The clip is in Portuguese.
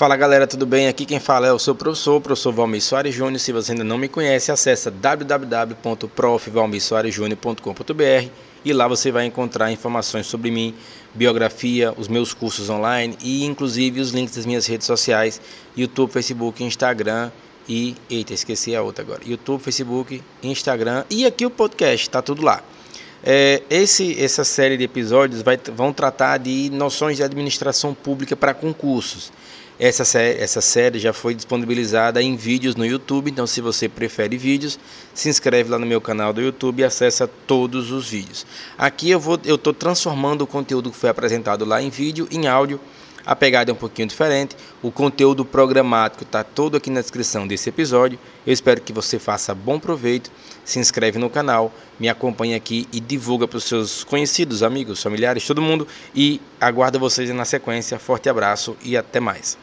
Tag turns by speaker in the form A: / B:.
A: Fala galera, tudo bem? Aqui quem fala é o seu professor, o professor Valmir Soares Júnior. Se você ainda não me conhece, acesse www.profvalmirsoaresjunior.com.br e lá você vai encontrar informações sobre mim, biografia, os meus cursos online e inclusive os links das minhas redes sociais, YouTube, Facebook, Instagram e... Eita, esqueci a outra agora. YouTube, Facebook, Instagram e aqui o podcast, tá tudo lá. É, esse, essa série de episódios vai, vão tratar de noções de administração pública para concursos. Essa série, essa série já foi disponibilizada em vídeos no YouTube, então se você prefere vídeos, se inscreve lá no meu canal do YouTube e acessa todos os vídeos. Aqui eu vou, eu estou transformando o conteúdo que foi apresentado lá em vídeo em áudio. A pegada é um pouquinho diferente. O conteúdo programático está todo aqui na descrição desse episódio. Eu espero que você faça bom proveito. Se inscreve no canal, me acompanhe aqui e divulga para os seus conhecidos, amigos, familiares, todo mundo. E aguardo vocês na sequência. Forte abraço e até mais.